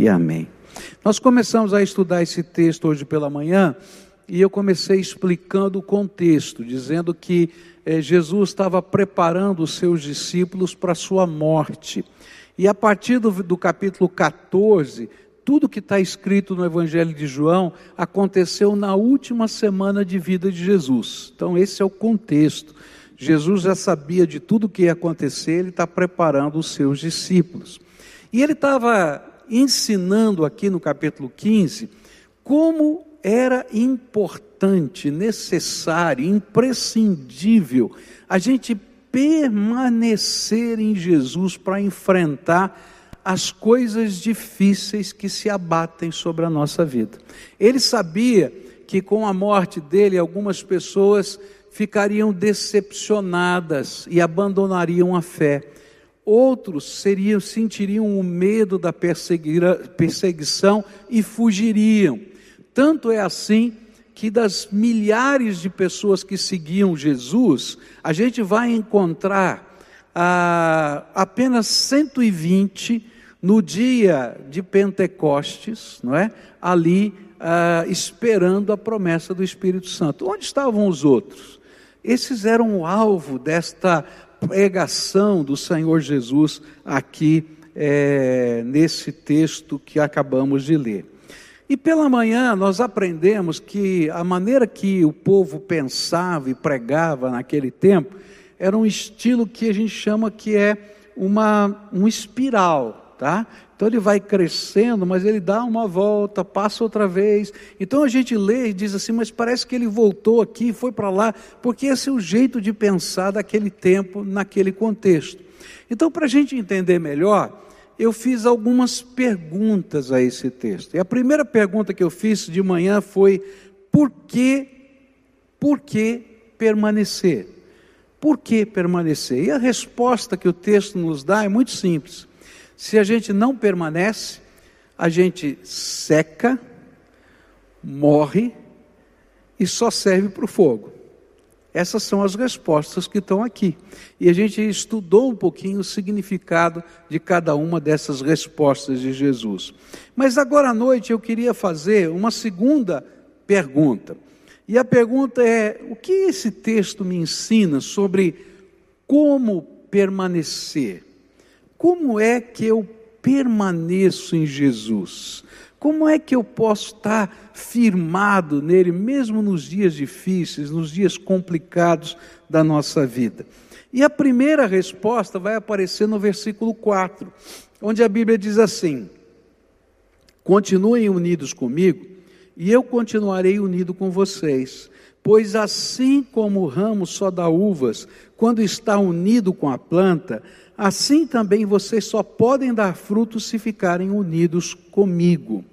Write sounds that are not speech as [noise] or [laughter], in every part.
e amém. Nós começamos a estudar esse texto hoje pela manhã e eu comecei explicando o contexto, dizendo que eh, Jesus estava preparando os seus discípulos para a sua morte. E a partir do, do capítulo 14, tudo que está escrito no Evangelho de João aconteceu na última semana de vida de Jesus. Então, esse é o contexto. Jesus já sabia de tudo que ia acontecer, ele está preparando os seus discípulos. E ele estava ensinando aqui no capítulo 15 como era importante, necessário, imprescindível a gente permanecer em Jesus para enfrentar as coisas difíceis que se abatem sobre a nossa vida. Ele sabia que com a morte dele algumas pessoas ficariam decepcionadas e abandonariam a fé. Outros seriam, sentiriam o medo da perseguição e fugiriam. Tanto é assim que das milhares de pessoas que seguiam Jesus, a gente vai encontrar ah, apenas 120 no dia de Pentecostes, não é? Ali ah, esperando a promessa do Espírito Santo. Onde estavam os outros? Esses eram o alvo desta pregação do Senhor Jesus aqui é, nesse texto que acabamos de ler. E pela manhã nós aprendemos que a maneira que o povo pensava e pregava naquele tempo era um estilo que a gente chama que é uma um espiral, tá? Então ele vai crescendo, mas ele dá uma volta, passa outra vez. Então a gente lê e diz assim, mas parece que ele voltou aqui, foi para lá, porque esse é o jeito de pensar daquele tempo, naquele contexto. Então, para a gente entender melhor, eu fiz algumas perguntas a esse texto. E a primeira pergunta que eu fiz de manhã foi: por que, por que permanecer? Por que permanecer? E a resposta que o texto nos dá é muito simples. Se a gente não permanece, a gente seca, morre e só serve para o fogo. Essas são as respostas que estão aqui. E a gente estudou um pouquinho o significado de cada uma dessas respostas de Jesus. Mas agora à noite eu queria fazer uma segunda pergunta. E a pergunta é: o que esse texto me ensina sobre como permanecer? Como é que eu permaneço em Jesus? Como é que eu posso estar firmado nele, mesmo nos dias difíceis, nos dias complicados da nossa vida? E a primeira resposta vai aparecer no versículo 4, onde a Bíblia diz assim: Continuem unidos comigo, e eu continuarei unido com vocês. Pois assim como o ramo só dá uvas quando está unido com a planta, assim também vocês só podem dar frutos se ficarem unidos comigo.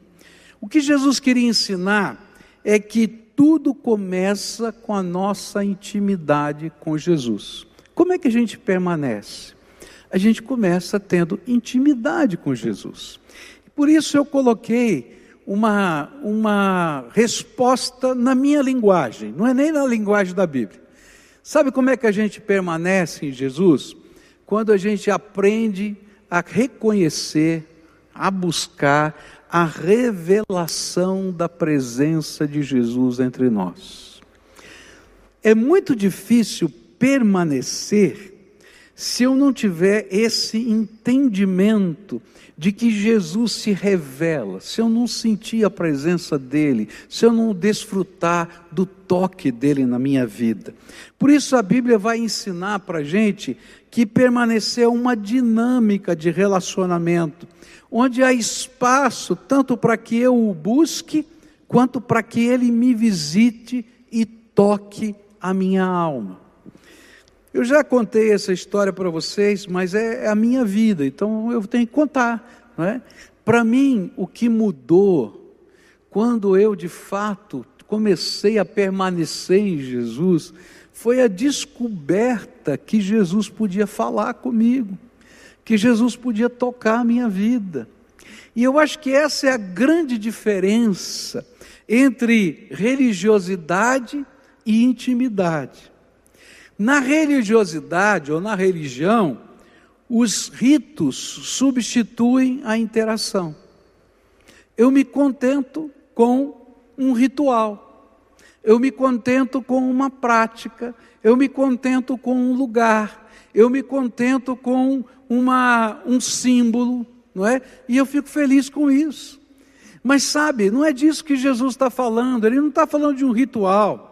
O que Jesus queria ensinar é que tudo começa com a nossa intimidade com Jesus. Como é que a gente permanece? A gente começa tendo intimidade com Jesus. Por isso eu coloquei uma, uma resposta na minha linguagem, não é nem na linguagem da Bíblia. Sabe como é que a gente permanece em Jesus? quando a gente aprende a reconhecer, a buscar a revelação da presença de Jesus entre nós. É muito difícil permanecer se eu não tiver esse entendimento de que Jesus se revela, se eu não sentir a presença dele, se eu não desfrutar do toque dele na minha vida. Por isso a Bíblia vai ensinar para a gente que permanecer é uma dinâmica de relacionamento, onde há espaço tanto para que eu o busque, quanto para que ele me visite e toque a minha alma. Eu já contei essa história para vocês, mas é, é a minha vida, então eu tenho que contar. Não é? Para mim, o que mudou quando eu de fato comecei a permanecer em Jesus foi a descoberta que Jesus podia falar comigo, que Jesus podia tocar a minha vida. E eu acho que essa é a grande diferença entre religiosidade e intimidade. Na religiosidade ou na religião, os ritos substituem a interação. eu me contento com um ritual, eu me contento com uma prática, eu me contento com um lugar, eu me contento com uma, um símbolo, não é? E eu fico feliz com isso. Mas sabe, não é disso que Jesus está falando, ele não está falando de um ritual.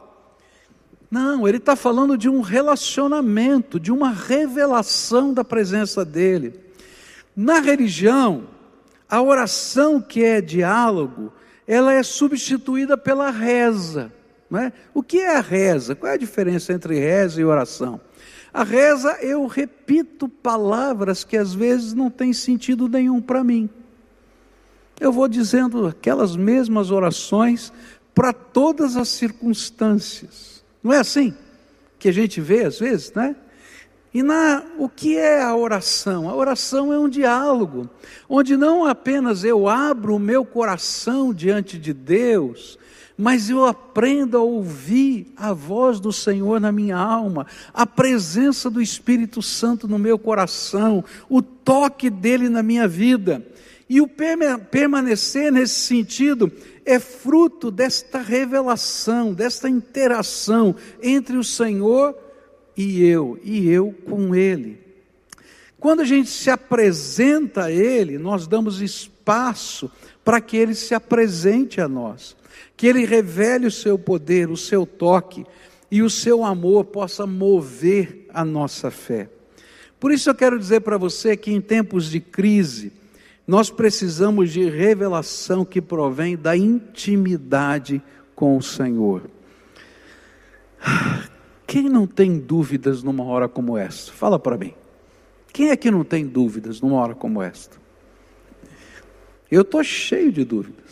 Não, ele está falando de um relacionamento, de uma revelação da presença dele. Na religião, a oração que é diálogo, ela é substituída pela reza. Não é? O que é a reza? Qual é a diferença entre reza e oração? A reza, eu repito palavras que às vezes não têm sentido nenhum para mim. Eu vou dizendo aquelas mesmas orações para todas as circunstâncias. Não é assim que a gente vê às vezes, né? E na, o que é a oração? A oração é um diálogo, onde não apenas eu abro o meu coração diante de Deus, mas eu aprendo a ouvir a voz do Senhor na minha alma, a presença do Espírito Santo no meu coração, o toque dele na minha vida. E o permanecer nesse sentido é fruto desta revelação, desta interação entre o Senhor e eu, e eu com Ele. Quando a gente se apresenta a Ele, nós damos espaço para que Ele se apresente a nós, que Ele revele o seu poder, o seu toque e o seu amor possa mover a nossa fé. Por isso eu quero dizer para você que em tempos de crise, nós precisamos de revelação que provém da intimidade com o Senhor. Quem não tem dúvidas numa hora como esta? Fala para mim. Quem é que não tem dúvidas numa hora como esta? Eu estou cheio de dúvidas.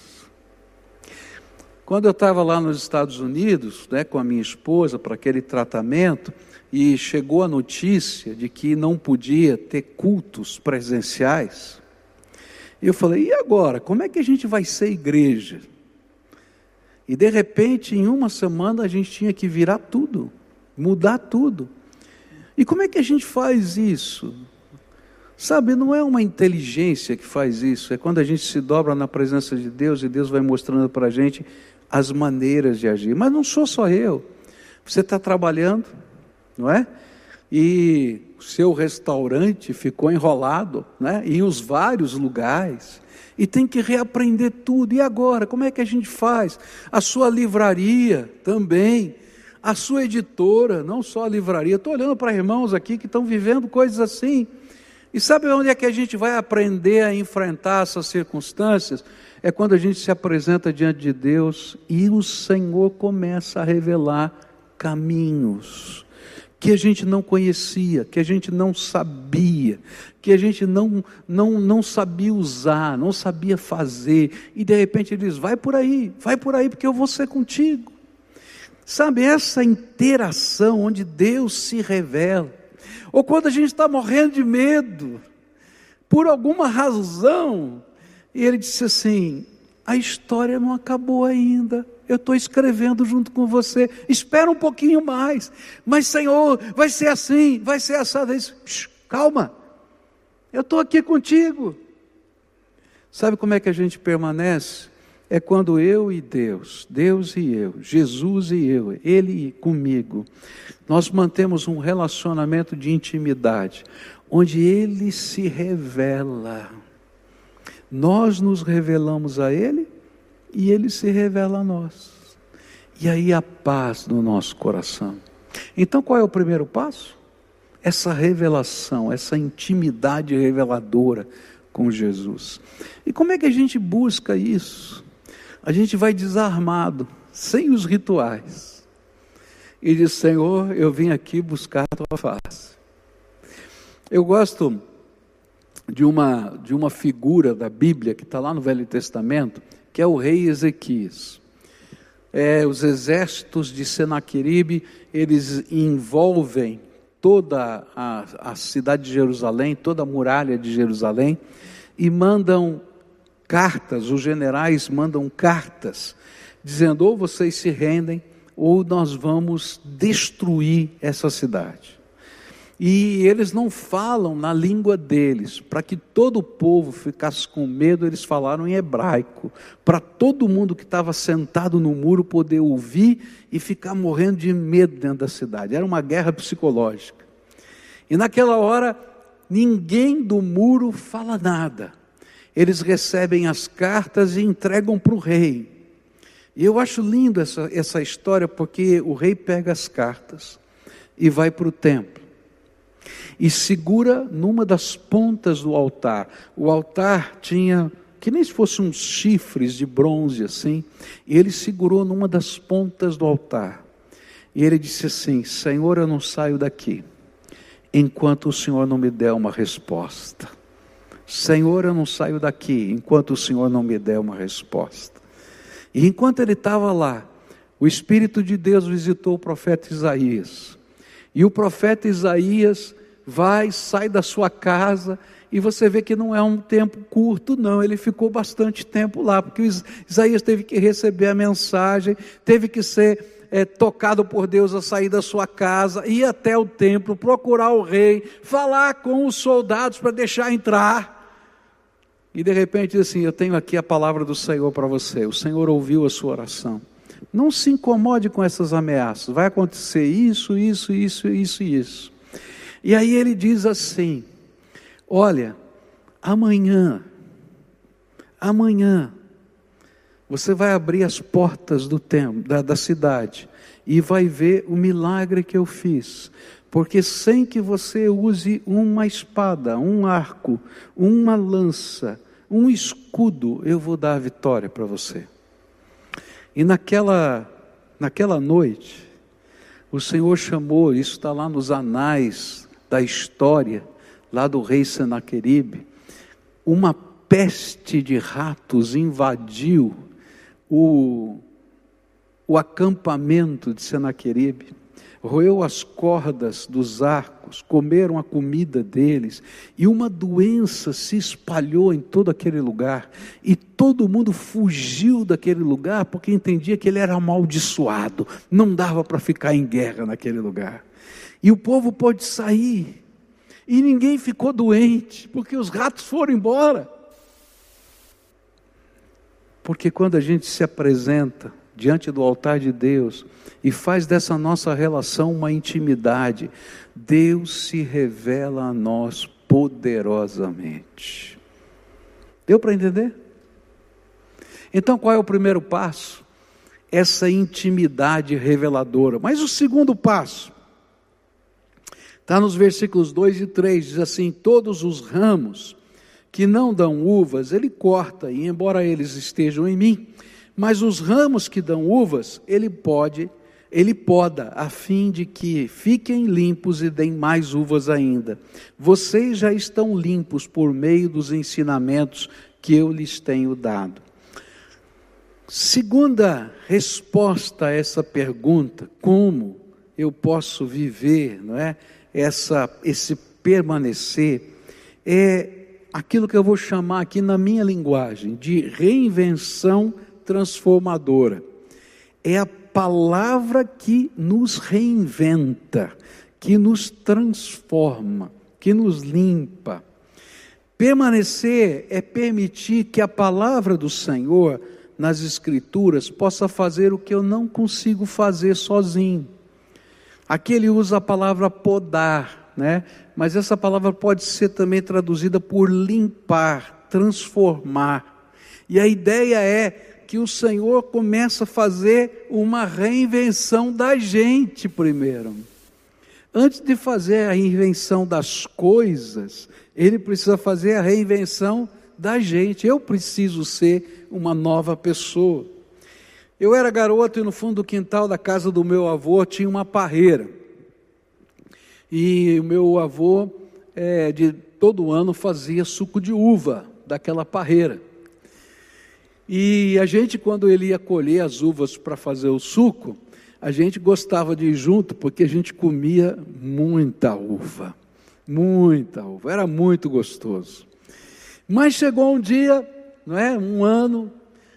Quando eu estava lá nos Estados Unidos, né, com a minha esposa, para aquele tratamento, e chegou a notícia de que não podia ter cultos presenciais, e eu falei: e agora? Como é que a gente vai ser igreja? E de repente, em uma semana, a gente tinha que virar tudo, mudar tudo. E como é que a gente faz isso? Sabe, não é uma inteligência que faz isso, é quando a gente se dobra na presença de Deus e Deus vai mostrando para a gente as maneiras de agir. Mas não sou só eu. Você está trabalhando, não é? E seu restaurante ficou enrolado, né? em os vários lugares, e tem que reaprender tudo. E agora, como é que a gente faz? A sua livraria também, a sua editora, não só a livraria. Estou olhando para irmãos aqui que estão vivendo coisas assim. E sabe onde é que a gente vai aprender a enfrentar essas circunstâncias? É quando a gente se apresenta diante de Deus e o Senhor começa a revelar caminhos que a gente não conhecia, que a gente não sabia, que a gente não, não, não sabia usar, não sabia fazer, e de repente ele diz: vai por aí, vai por aí, porque eu vou ser contigo. Sabe, essa interação onde Deus se revela, ou quando a gente está morrendo de medo, por alguma razão, e ele disse assim: a história não acabou ainda eu estou escrevendo junto com você. Espera um pouquinho mais. Mas, Senhor, vai ser assim, vai ser assado. Calma, eu estou aqui contigo. Sabe como é que a gente permanece? É quando eu e Deus, Deus e eu, Jesus e eu, Ele comigo, nós mantemos um relacionamento de intimidade, onde Ele se revela. Nós nos revelamos a Ele e ele se revela a nós. E aí a paz no nosso coração. Então qual é o primeiro passo? Essa revelação, essa intimidade reveladora com Jesus. E como é que a gente busca isso? A gente vai desarmado, sem os rituais. E diz: Senhor, eu vim aqui buscar a tua face. Eu gosto de uma, de uma figura da Bíblia que está lá no Velho Testamento, que é o rei Ezequias. É, os exércitos de Senaqueribe, eles envolvem toda a, a cidade de Jerusalém, toda a muralha de Jerusalém, e mandam cartas, os generais mandam cartas, dizendo: ou vocês se rendem, ou nós vamos destruir essa cidade. E eles não falam na língua deles. Para que todo o povo ficasse com medo, eles falaram em hebraico. Para todo mundo que estava sentado no muro poder ouvir e ficar morrendo de medo dentro da cidade. Era uma guerra psicológica. E naquela hora, ninguém do muro fala nada. Eles recebem as cartas e entregam para o rei. E eu acho lindo essa, essa história, porque o rei pega as cartas e vai para o templo e segura numa das pontas do altar. O altar tinha que nem se fossem uns chifres de bronze assim, e ele segurou numa das pontas do altar. E ele disse assim: Senhor, eu não saio daqui enquanto o Senhor não me der uma resposta. Senhor, eu não saio daqui enquanto o Senhor não me der uma resposta. E enquanto ele estava lá, o Espírito de Deus visitou o profeta Isaías. E o profeta Isaías vai, sai da sua casa, e você vê que não é um tempo curto, não, ele ficou bastante tempo lá, porque Isaías teve que receber a mensagem, teve que ser é, tocado por Deus a sair da sua casa, ir até o templo, procurar o rei, falar com os soldados para deixar entrar. E de repente diz assim: Eu tenho aqui a palavra do Senhor para você. O Senhor ouviu a sua oração. Não se incomode com essas ameaças. Vai acontecer isso, isso, isso, isso e isso. E aí ele diz assim: Olha, amanhã, amanhã, você vai abrir as portas do templo, da, da cidade, e vai ver o milagre que eu fiz. Porque sem que você use uma espada, um arco, uma lança, um escudo, eu vou dar a vitória para você. E naquela, naquela noite, o Senhor chamou, isso está lá nos anais da história, lá do rei Senaqueribe, uma peste de ratos invadiu o, o acampamento de Senaqueribe, roeu as cordas dos arcos, comeram a comida deles, e uma doença se espalhou em todo aquele lugar, e todo mundo fugiu daquele lugar porque entendia que ele era amaldiçoado, não dava para ficar em guerra naquele lugar. E o povo pôde sair. E ninguém ficou doente, porque os ratos foram embora. Porque quando a gente se apresenta diante do altar de Deus e faz dessa nossa relação uma intimidade, Deus se revela a nós poderosamente. Deu para entender? Então qual é o primeiro passo? Essa intimidade reveladora. Mas o segundo passo Está nos versículos 2 e 3, diz assim: Todos os ramos que não dão uvas, ele corta, e embora eles estejam em mim, mas os ramos que dão uvas, ele pode, ele poda, a fim de que fiquem limpos e deem mais uvas ainda. Vocês já estão limpos por meio dos ensinamentos que eu lhes tenho dado. Segunda resposta a essa pergunta, como eu posso viver, não é? essa, esse permanecer, é aquilo que eu vou chamar aqui na minha linguagem de reinvenção transformadora. É a palavra que nos reinventa, que nos transforma, que nos limpa. Permanecer é permitir que a palavra do Senhor nas Escrituras possa fazer o que eu não consigo fazer sozinho. Aqui ele usa a palavra podar, né? Mas essa palavra pode ser também traduzida por limpar, transformar. E a ideia é que o Senhor começa a fazer uma reinvenção da gente primeiro. Antes de fazer a reinvenção das coisas, ele precisa fazer a reinvenção da gente. Eu preciso ser uma nova pessoa. Eu era garoto e no fundo do quintal da casa do meu avô tinha uma parreira. E o meu avô, é, de todo ano, fazia suco de uva daquela parreira. E a gente, quando ele ia colher as uvas para fazer o suco, a gente gostava de ir junto porque a gente comia muita uva. Muita uva. Era muito gostoso. Mas chegou um dia, não é? Um ano,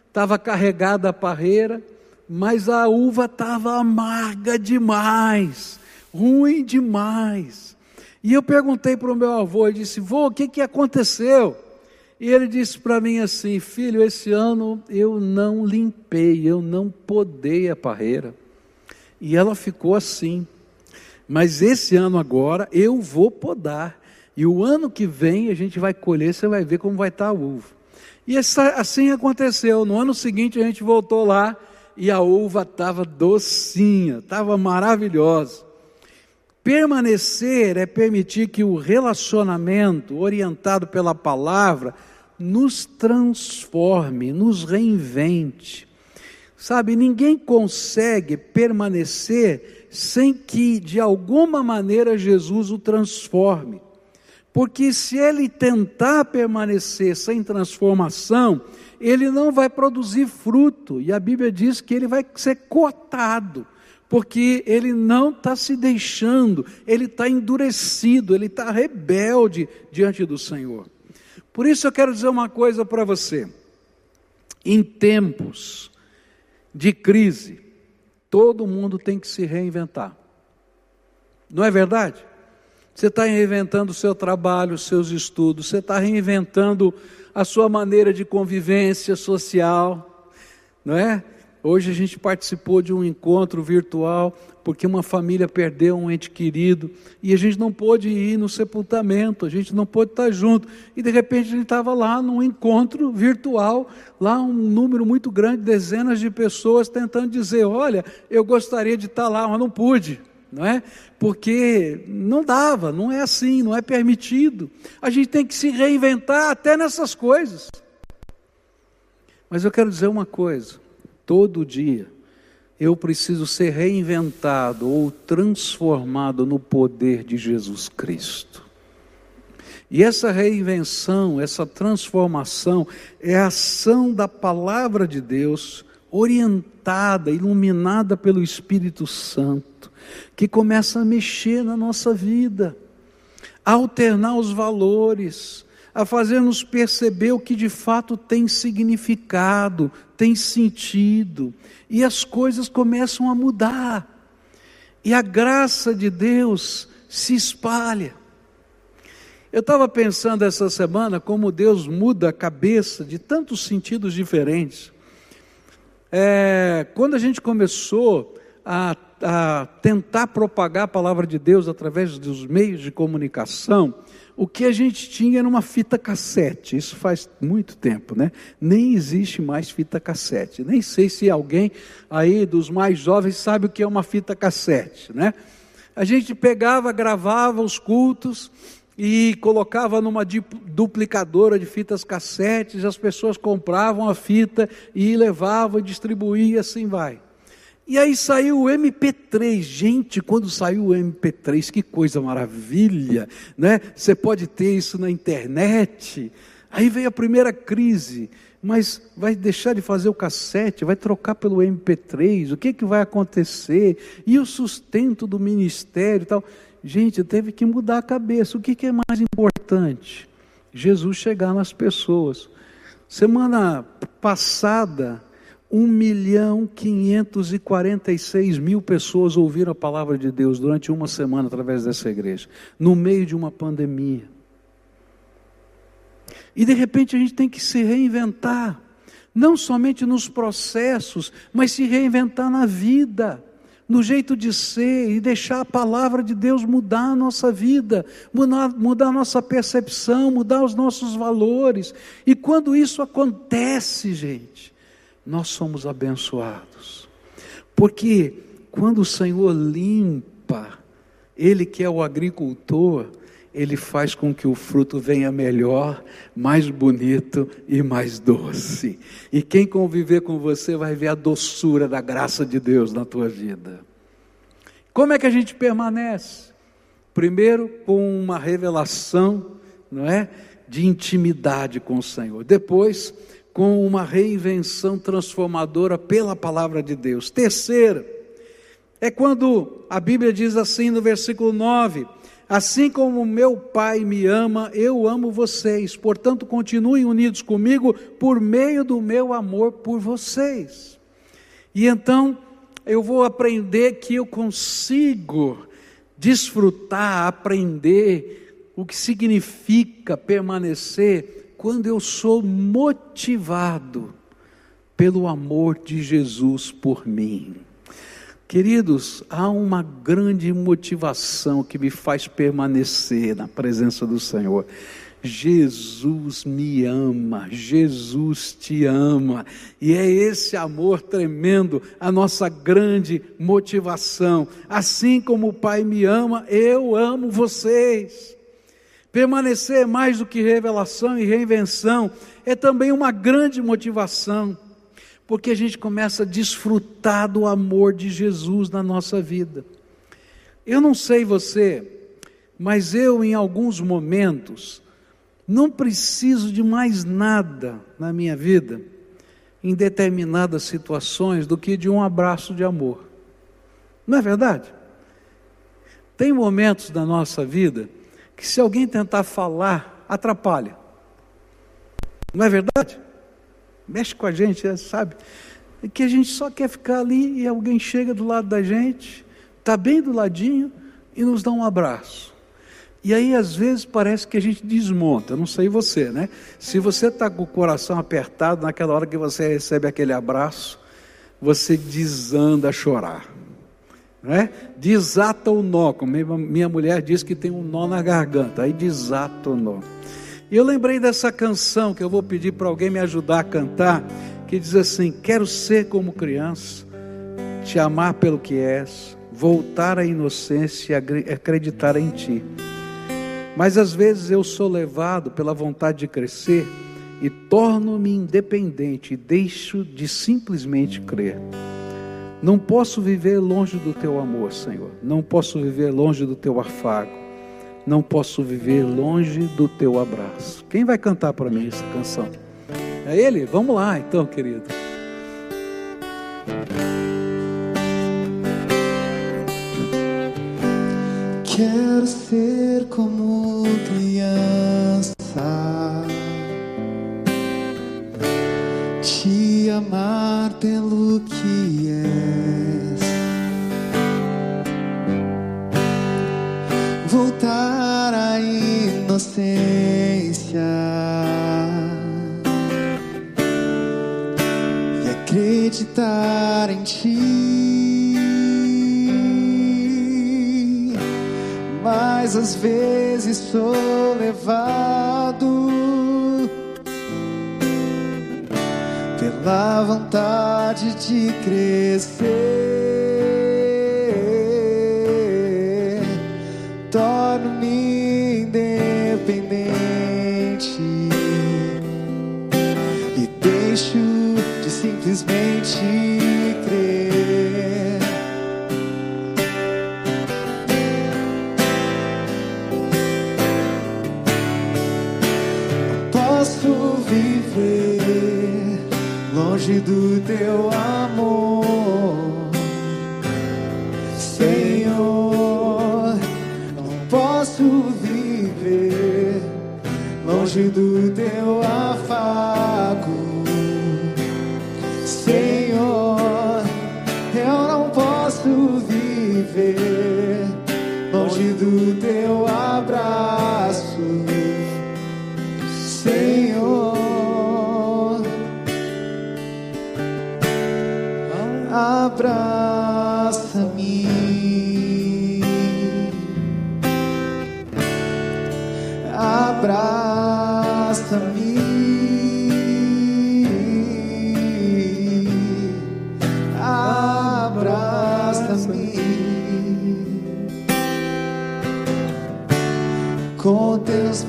estava carregada a parreira, mas a uva estava amarga demais, ruim demais. E eu perguntei para o meu avô, ele disse, vô, o que, que aconteceu? E ele disse para mim assim, filho, esse ano eu não limpei, eu não podei a parreira. E ela ficou assim. Mas esse ano agora eu vou podar. E o ano que vem a gente vai colher, você vai ver como vai estar a uva. E essa, assim aconteceu. No ano seguinte a gente voltou lá e a uva estava docinha, estava maravilhosa. Permanecer é permitir que o relacionamento orientado pela palavra nos transforme, nos reinvente. Sabe, ninguém consegue permanecer sem que de alguma maneira Jesus o transforme. Porque se ele tentar permanecer sem transformação, ele não vai produzir fruto. E a Bíblia diz que ele vai ser cortado, porque ele não está se deixando, ele está endurecido, ele está rebelde diante do Senhor. Por isso eu quero dizer uma coisa para você. Em tempos de crise, todo mundo tem que se reinventar. Não é verdade? Você está reinventando o seu trabalho, os seus estudos, você está reinventando a sua maneira de convivência social, não é? Hoje a gente participou de um encontro virtual porque uma família perdeu um ente querido e a gente não pôde ir no sepultamento, a gente não pôde estar junto. E de repente a gente estava lá num encontro virtual, lá um número muito grande, dezenas de pessoas tentando dizer: Olha, eu gostaria de estar lá, mas não pude não é? Porque não dava, não é assim, não é permitido. A gente tem que se reinventar até nessas coisas. Mas eu quero dizer uma coisa: todo dia eu preciso ser reinventado ou transformado no poder de Jesus Cristo. E essa reinvenção, essa transformação, é a ação da palavra de Deus, orientada, iluminada pelo Espírito Santo que começa a mexer na nossa vida, a alternar os valores, a fazer-nos perceber o que de fato tem significado, tem sentido, e as coisas começam a mudar, e a graça de Deus se espalha. Eu estava pensando essa semana como Deus muda a cabeça de tantos sentidos diferentes. É, quando a gente começou a a tentar propagar a palavra de Deus através dos meios de comunicação, o que a gente tinha era uma fita cassete. Isso faz muito tempo, né? Nem existe mais fita cassete. Nem sei se alguém aí dos mais jovens sabe o que é uma fita cassete, né? A gente pegava, gravava os cultos e colocava numa duplicadora de fitas cassetes, as pessoas compravam a fita e levavam e distribuíam e assim vai. E aí saiu o MP3. Gente, quando saiu o MP3, que coisa maravilha, né? Você pode ter isso na internet. Aí veio a primeira crise. Mas vai deixar de fazer o cassete, vai trocar pelo MP3, o que, que vai acontecer? E o sustento do ministério e tal. Gente, teve que mudar a cabeça. O que, que é mais importante? Jesus chegar nas pessoas. Semana passada, 1 milhão 546 mil pessoas ouviram a palavra de Deus durante uma semana através dessa igreja, no meio de uma pandemia. E de repente a gente tem que se reinventar, não somente nos processos, mas se reinventar na vida, no jeito de ser e deixar a palavra de Deus mudar a nossa vida, mudar, mudar a nossa percepção, mudar os nossos valores. E quando isso acontece, gente, nós somos abençoados. Porque quando o Senhor limpa, Ele que é o agricultor, Ele faz com que o fruto venha melhor, mais bonito e mais doce. E quem conviver com você vai ver a doçura da graça de Deus na tua vida. Como é que a gente permanece? Primeiro, com uma revelação, não é? De intimidade com o Senhor. Depois, com uma reinvenção transformadora pela palavra de Deus. Terceira, é quando a Bíblia diz assim no versículo 9: Assim como meu Pai me ama, eu amo vocês, portanto continuem unidos comigo por meio do meu amor por vocês. E então eu vou aprender que eu consigo desfrutar, aprender o que significa permanecer quando eu sou motivado pelo amor de Jesus por mim. Queridos, há uma grande motivação que me faz permanecer na presença do Senhor. Jesus me ama, Jesus te ama, e é esse amor tremendo a nossa grande motivação. Assim como o Pai me ama, eu amo vocês. Permanecer é mais do que revelação e reinvenção, é também uma grande motivação, porque a gente começa a desfrutar do amor de Jesus na nossa vida. Eu não sei você, mas eu, em alguns momentos, não preciso de mais nada na minha vida, em determinadas situações, do que de um abraço de amor. Não é verdade? Tem momentos da nossa vida que, se alguém tentar falar, atrapalha. Não é verdade? Mexe com a gente, é, sabe? É que a gente só quer ficar ali e alguém chega do lado da gente, está bem do ladinho e nos dá um abraço. E aí, às vezes, parece que a gente desmonta, não sei você, né? Se você está com o coração apertado, naquela hora que você recebe aquele abraço, você desanda a chorar, né? Desata o nó, como minha mulher diz que tem um nó na garganta, aí desata o nó. E eu lembrei dessa canção que eu vou pedir para alguém me ajudar a cantar, que diz assim: Quero ser como criança, te amar pelo que és, voltar à inocência e acreditar em ti. Mas às vezes eu sou levado pela vontade de crescer e torno-me independente e deixo de simplesmente crer. Não posso viver longe do teu amor, Senhor. Não posso viver longe do teu afago. Não posso viver longe do teu abraço. Quem vai cantar para mim essa canção? É ele? Vamos lá, então, querido. Quero ser como criança, inocência e acreditar em ti. mas às vezes sou levado pela vontade de crescer. Do teu amor, Senhor. Não posso viver longe do teu afago,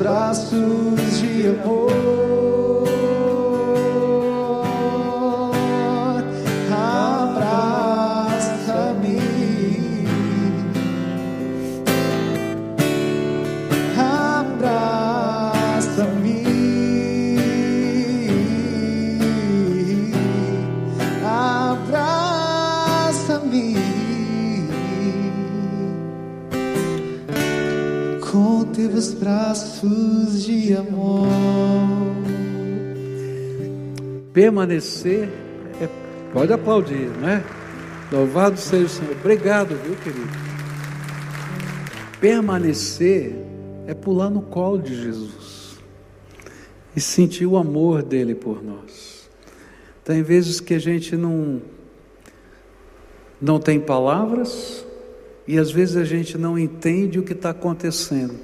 braços Permanecer, é, pode aplaudir, né? Louvado seja o Senhor. Obrigado, viu, querido? Permanecer é pular no colo de Jesus e sentir o amor dele por nós. Tem vezes que a gente não não tem palavras e às vezes a gente não entende o que está acontecendo,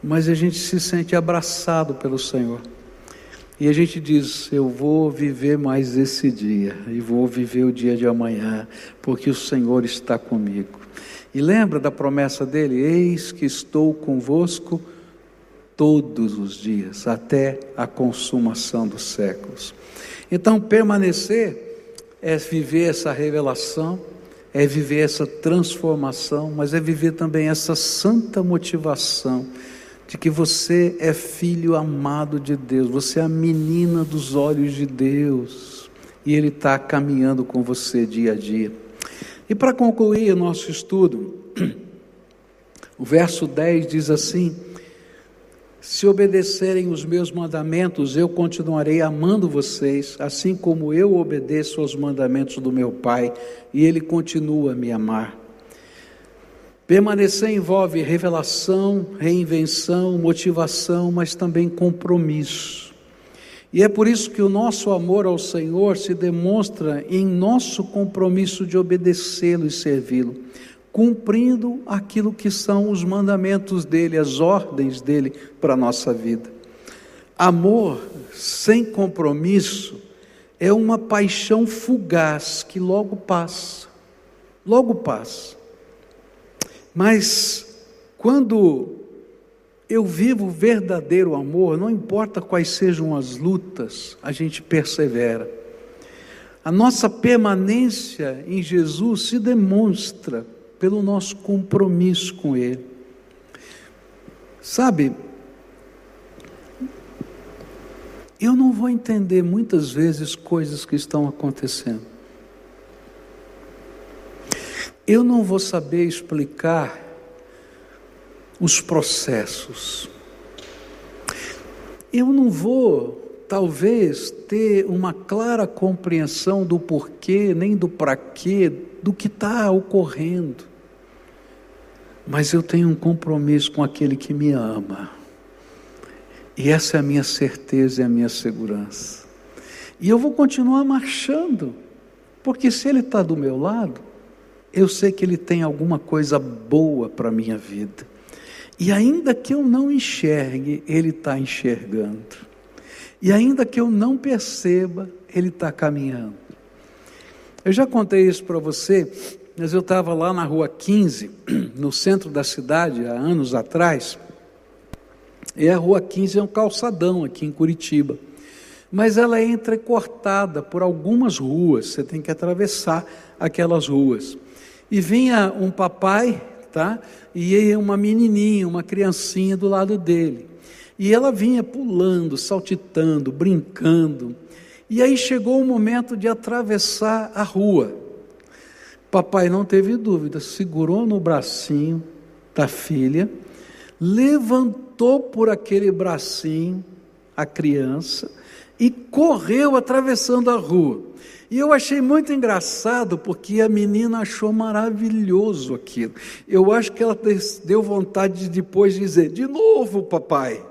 mas a gente se sente abraçado pelo Senhor. E a gente diz: Eu vou viver mais esse dia, e vou viver o dia de amanhã, porque o Senhor está comigo. E lembra da promessa dele: Eis que estou convosco todos os dias, até a consumação dos séculos. Então, permanecer é viver essa revelação, é viver essa transformação, mas é viver também essa santa motivação de que você é filho amado de Deus, você é a menina dos olhos de Deus, e Ele está caminhando com você dia a dia. E para concluir o nosso estudo, [clears throat] o verso 10 diz assim: Se obedecerem os meus mandamentos, eu continuarei amando vocês, assim como eu obedeço aos mandamentos do meu Pai, e Ele continua a me amar. Permanecer envolve revelação, reinvenção, motivação, mas também compromisso. E é por isso que o nosso amor ao Senhor se demonstra em nosso compromisso de obedecê-lo e servi-lo, cumprindo aquilo que são os mandamentos dele, as ordens dele para a nossa vida. Amor sem compromisso é uma paixão fugaz que logo passa, logo passa. Mas quando eu vivo verdadeiro amor, não importa quais sejam as lutas, a gente persevera. A nossa permanência em Jesus se demonstra pelo nosso compromisso com Ele. Sabe, eu não vou entender muitas vezes coisas que estão acontecendo. Eu não vou saber explicar os processos. Eu não vou, talvez, ter uma clara compreensão do porquê, nem do para quê, do que está ocorrendo. Mas eu tenho um compromisso com aquele que me ama. E essa é a minha certeza e a minha segurança. E eu vou continuar marchando, porque se Ele está do meu lado, eu sei que Ele tem alguma coisa boa para a minha vida. E ainda que eu não enxergue, Ele está enxergando. E ainda que eu não perceba, Ele está caminhando. Eu já contei isso para você, mas eu estava lá na rua 15, [clears throat] no centro da cidade, há anos atrás. E a rua 15 é um calçadão aqui em Curitiba. Mas ela é entrecortada por algumas ruas, você tem que atravessar aquelas ruas. E vinha um papai, tá? E uma menininha, uma criancinha do lado dele. E ela vinha pulando, saltitando, brincando. E aí chegou o momento de atravessar a rua. Papai não teve dúvida, segurou no bracinho da filha, levantou por aquele bracinho a criança e correu atravessando a rua. E eu achei muito engraçado porque a menina achou maravilhoso aquilo. Eu acho que ela deu vontade de depois dizer: de novo, papai.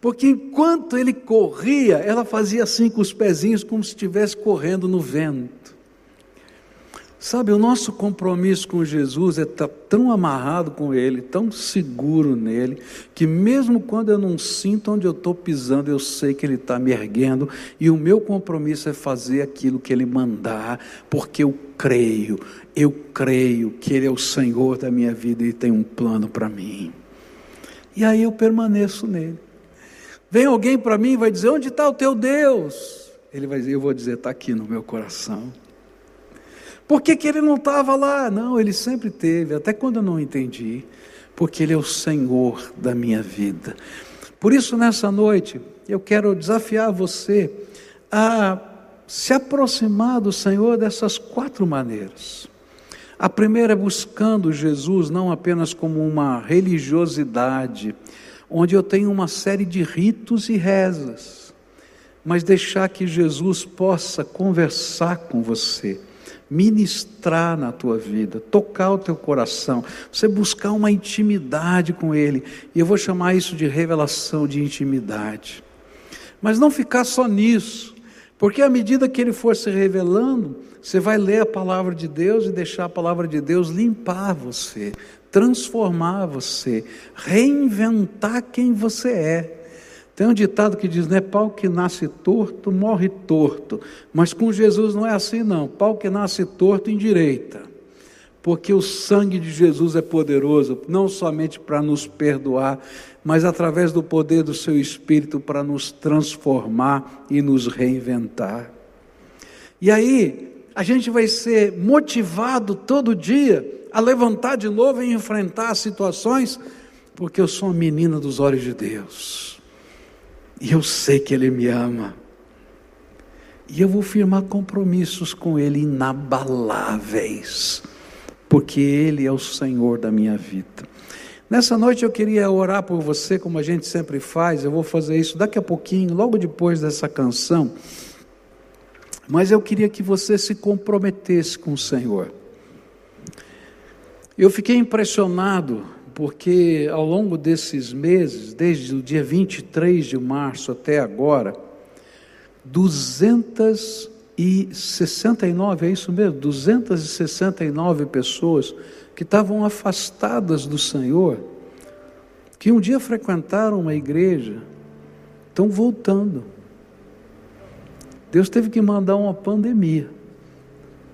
Porque enquanto ele corria, ela fazia assim com os pezinhos, como se estivesse correndo no vento. Sabe, o nosso compromisso com Jesus é estar tá tão amarrado com Ele, tão seguro nele, que mesmo quando eu não sinto onde eu estou pisando, eu sei que Ele está me erguendo, e o meu compromisso é fazer aquilo que Ele mandar, porque eu creio, eu creio que Ele é o Senhor da minha vida e tem um plano para mim. E aí eu permaneço nele. Vem alguém para mim e vai dizer: Onde está o teu Deus? Ele vai dizer: Eu vou dizer, está aqui no meu coração. Por que, que ele não estava lá? Não, ele sempre teve, até quando eu não entendi, porque ele é o Senhor da minha vida. Por isso, nessa noite, eu quero desafiar você a se aproximar do Senhor dessas quatro maneiras. A primeira é buscando Jesus não apenas como uma religiosidade, onde eu tenho uma série de ritos e rezas, mas deixar que Jesus possa conversar com você ministrar na tua vida, tocar o teu coração, você buscar uma intimidade com Ele. E eu vou chamar isso de revelação de intimidade. Mas não ficar só nisso, porque à medida que Ele for se revelando, você vai ler a palavra de Deus e deixar a palavra de Deus limpar você, transformar você, reinventar quem você é. Tem um ditado que diz, né? Pau que nasce torto, morre torto. Mas com Jesus não é assim, não. Pau que nasce torto, endireita. Porque o sangue de Jesus é poderoso, não somente para nos perdoar, mas através do poder do seu Espírito para nos transformar e nos reinventar. E aí, a gente vai ser motivado todo dia a levantar de novo e enfrentar situações, porque eu sou uma menina dos olhos de Deus. E eu sei que Ele me ama. E eu vou firmar compromissos com Ele inabaláveis, porque Ele é o Senhor da minha vida. Nessa noite eu queria orar por você, como a gente sempre faz, eu vou fazer isso daqui a pouquinho, logo depois dessa canção. Mas eu queria que você se comprometesse com o Senhor. Eu fiquei impressionado porque ao longo desses meses, desde o dia 23 de março até agora, 269, é isso mesmo? 269 pessoas que estavam afastadas do Senhor, que um dia frequentaram uma igreja, estão voltando. Deus teve que mandar uma pandemia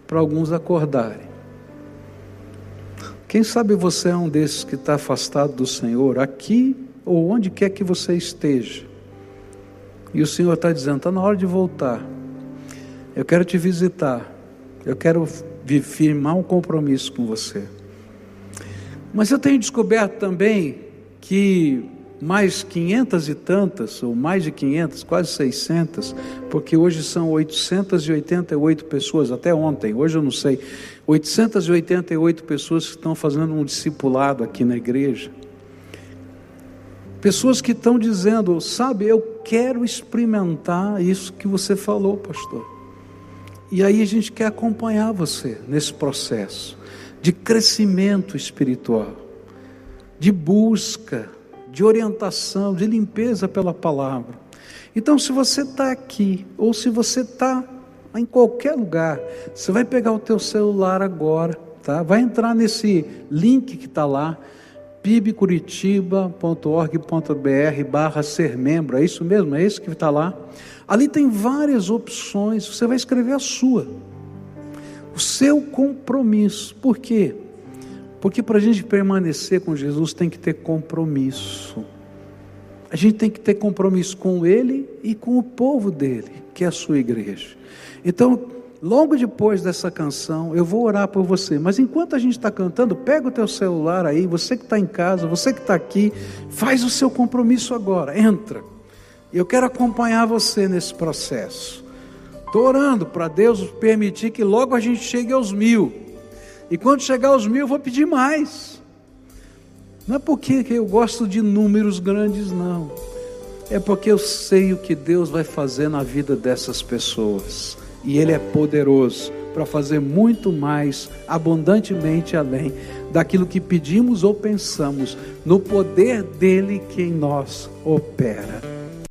para alguns acordarem. Quem sabe você é um desses que está afastado do Senhor, aqui ou onde quer que você esteja. E o Senhor está dizendo: está na hora de voltar. Eu quero te visitar. Eu quero firmar um compromisso com você. Mas eu tenho descoberto também que mais 500 e tantas, ou mais de 500, quase 600, porque hoje são 888 pessoas, até ontem, hoje eu não sei, 888 pessoas que estão fazendo um discipulado aqui na igreja. Pessoas que estão dizendo, sabe, eu quero experimentar isso que você falou, pastor. E aí a gente quer acompanhar você nesse processo de crescimento espiritual, de busca, de orientação, de limpeza pela palavra. Então, se você está aqui, ou se você está em qualquer lugar. Você vai pegar o teu celular agora, tá? Vai entrar nesse link que está lá, pibcuritiba.org.br barra ser membro, é isso mesmo? É isso que está lá? Ali tem várias opções, você vai escrever a sua. O seu compromisso. Por quê? Porque para a gente permanecer com Jesus tem que ter compromisso. A gente tem que ter compromisso com Ele e com o povo dele, que é a sua igreja. Então, logo depois dessa canção, eu vou orar por você. Mas enquanto a gente está cantando, pega o teu celular aí, você que está em casa, você que está aqui, faz o seu compromisso agora, entra. Eu quero acompanhar você nesse processo. Estou orando para Deus permitir que logo a gente chegue aos mil. E quando chegar aos mil, eu vou pedir mais. Não é porque eu gosto de números grandes, não. É porque eu sei o que Deus vai fazer na vida dessas pessoas e Ele é poderoso para fazer muito mais, abundantemente além daquilo que pedimos ou pensamos, no poder dele que em nós opera.